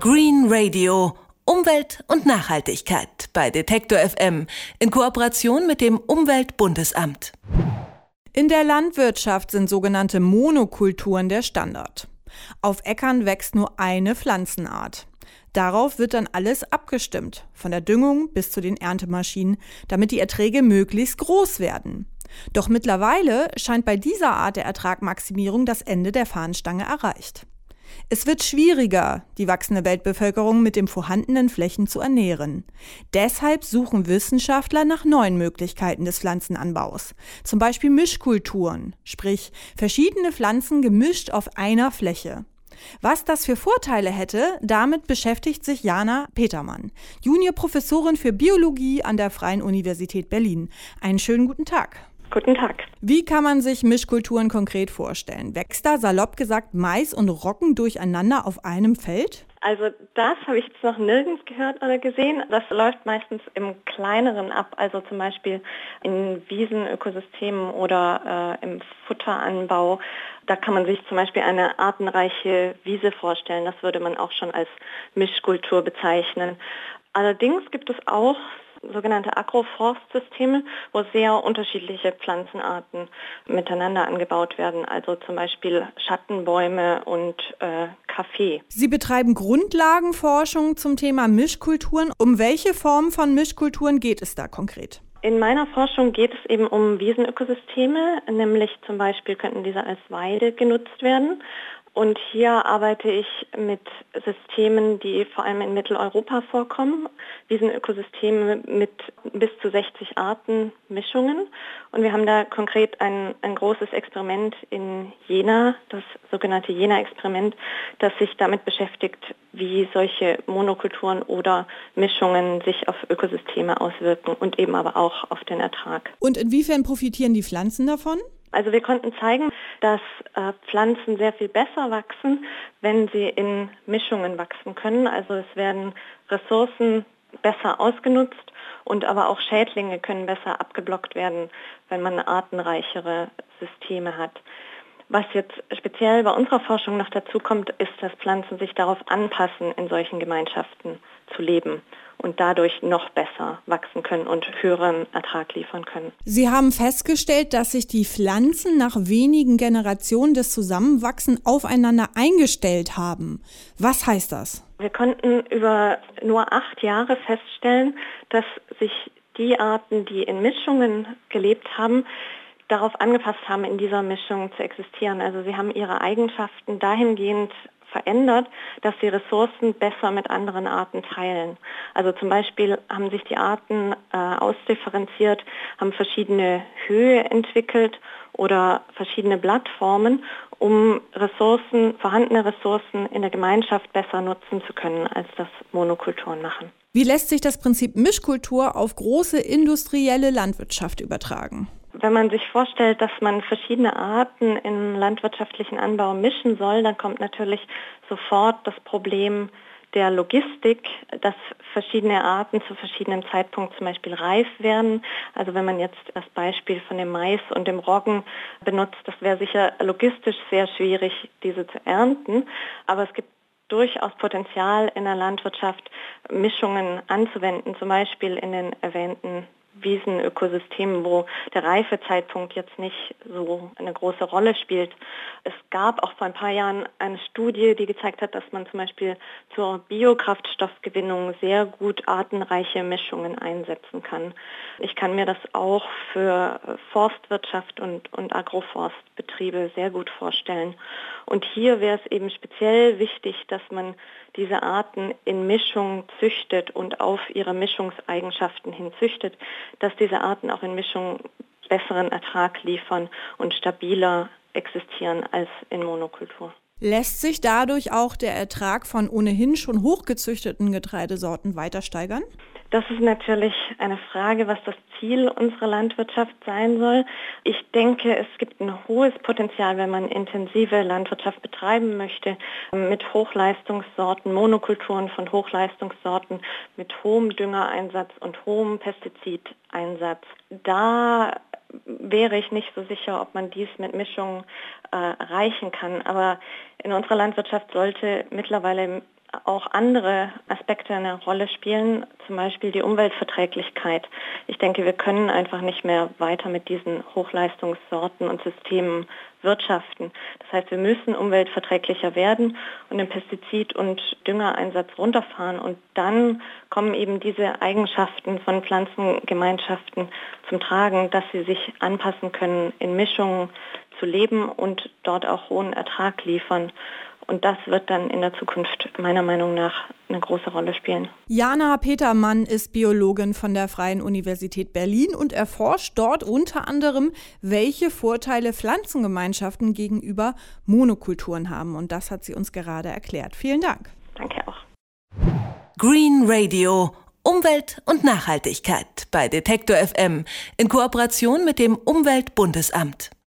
Green Radio. Umwelt und Nachhaltigkeit bei Detektor FM in Kooperation mit dem Umweltbundesamt. In der Landwirtschaft sind sogenannte Monokulturen der Standard. Auf Äckern wächst nur eine Pflanzenart. Darauf wird dann alles abgestimmt, von der Düngung bis zu den Erntemaschinen, damit die Erträge möglichst groß werden. Doch mittlerweile scheint bei dieser Art der Ertragmaximierung das Ende der Fahnenstange erreicht. Es wird schwieriger, die wachsende Weltbevölkerung mit den vorhandenen Flächen zu ernähren. Deshalb suchen Wissenschaftler nach neuen Möglichkeiten des Pflanzenanbaus. Zum Beispiel Mischkulturen, sprich verschiedene Pflanzen gemischt auf einer Fläche. Was das für Vorteile hätte, damit beschäftigt sich Jana Petermann, Juniorprofessorin für Biologie an der Freien Universität Berlin. Einen schönen guten Tag. Guten Tag. Wie kann man sich Mischkulturen konkret vorstellen? Wächst da salopp gesagt Mais und Roggen durcheinander auf einem Feld? Also das habe ich jetzt noch nirgends gehört oder gesehen. Das läuft meistens im kleineren ab, also zum Beispiel in Wiesenökosystemen oder äh, im Futteranbau. Da kann man sich zum Beispiel eine artenreiche Wiese vorstellen. Das würde man auch schon als Mischkultur bezeichnen. Allerdings gibt es auch sogenannte Agroforstsysteme, wo sehr unterschiedliche Pflanzenarten miteinander angebaut werden, also zum Beispiel Schattenbäume und äh, Kaffee. Sie betreiben Grundlagenforschung zum Thema Mischkulturen. Um welche Form von Mischkulturen geht es da konkret? In meiner Forschung geht es eben um Wiesenökosysteme, nämlich zum Beispiel könnten diese als Weide genutzt werden und hier arbeite ich mit Systemen, die vor allem in Mitteleuropa vorkommen. Diesen Ökosysteme mit bis zu 60 Arten Mischungen. Und wir haben da konkret ein, ein großes Experiment in Jena, das sogenannte Jena-Experiment, das sich damit beschäftigt, wie solche Monokulturen oder Mischungen sich auf Ökosysteme auswirken und eben aber auch auf den Ertrag. Und inwiefern profitieren die Pflanzen davon? Also wir konnten zeigen, dass äh, Pflanzen sehr viel besser wachsen, wenn sie in Mischungen wachsen können. Also es werden Ressourcen besser ausgenutzt und aber auch Schädlinge können besser abgeblockt werden, wenn man artenreichere Systeme hat. Was jetzt speziell bei unserer Forschung noch dazu kommt, ist, dass Pflanzen sich darauf anpassen, in solchen Gemeinschaften zu leben und dadurch noch besser wachsen können und höheren Ertrag liefern können. Sie haben festgestellt, dass sich die Pflanzen nach wenigen Generationen des Zusammenwachsen aufeinander eingestellt haben. Was heißt das? Wir konnten über nur acht Jahre feststellen, dass sich die Arten, die in Mischungen gelebt haben, darauf angepasst haben, in dieser Mischung zu existieren. Also sie haben ihre Eigenschaften dahingehend verändert, dass sie Ressourcen besser mit anderen Arten teilen. Also zum Beispiel haben sich die Arten äh, ausdifferenziert, haben verschiedene Höhe entwickelt oder verschiedene Blattformen, um Ressourcen, vorhandene Ressourcen in der Gemeinschaft besser nutzen zu können, als das Monokulturen machen. Wie lässt sich das Prinzip Mischkultur auf große industrielle Landwirtschaft übertragen? Wenn man sich vorstellt, dass man verschiedene Arten im landwirtschaftlichen Anbau mischen soll, dann kommt natürlich sofort das Problem der Logistik, dass verschiedene Arten zu verschiedenem Zeitpunkt zum Beispiel reif werden. Also wenn man jetzt das Beispiel von dem Mais und dem Roggen benutzt, das wäre sicher logistisch sehr schwierig, diese zu ernten. Aber es gibt durchaus Potenzial in der Landwirtschaft, Mischungen anzuwenden, zum Beispiel in den erwähnten Wiesenökosystemen, wo der Reifezeitpunkt jetzt nicht so eine große Rolle spielt. Es gab auch vor ein paar Jahren eine Studie, die gezeigt hat, dass man zum Beispiel zur Biokraftstoffgewinnung sehr gut artenreiche Mischungen einsetzen kann. Ich kann mir das auch für Forstwirtschaft und, und Agroforstbetriebe sehr gut vorstellen. Und hier wäre es eben speziell wichtig, dass man diese Arten in Mischung züchtet und auf ihre Mischungseigenschaften hin züchtet, dass diese Arten auch in Mischung besseren Ertrag liefern und stabiler existieren als in Monokultur. Lässt sich dadurch auch der Ertrag von ohnehin schon hochgezüchteten Getreidesorten weiter steigern? Das ist natürlich eine Frage, was das Ziel unserer Landwirtschaft sein soll. Ich denke, es gibt ein hohes Potenzial, wenn man intensive Landwirtschaft betreiben möchte, mit Hochleistungssorten, Monokulturen von Hochleistungssorten, mit hohem Düngereinsatz und hohem Pestizideinsatz. Da wäre ich nicht so sicher, ob man dies mit Mischungen äh, erreichen kann. Aber in unserer Landwirtschaft sollte mittlerweile auch andere Aspekte eine Rolle spielen, zum Beispiel die Umweltverträglichkeit. Ich denke, wir können einfach nicht mehr weiter mit diesen Hochleistungssorten und Systemen wirtschaften. Das heißt, wir müssen umweltverträglicher werden und den Pestizid- und Düngereinsatz runterfahren. Und dann kommen eben diese Eigenschaften von Pflanzengemeinschaften zum Tragen, dass sie sich anpassen können, in Mischungen zu leben und dort auch hohen Ertrag liefern. Und das wird dann in der Zukunft meiner Meinung nach eine große Rolle spielen. Jana Petermann ist Biologin von der Freien Universität Berlin und erforscht dort unter anderem, welche Vorteile Pflanzengemeinschaften gegenüber Monokulturen haben. Und das hat sie uns gerade erklärt. Vielen Dank. Danke auch. Green Radio. Umwelt und Nachhaltigkeit bei Detektor FM in Kooperation mit dem Umweltbundesamt.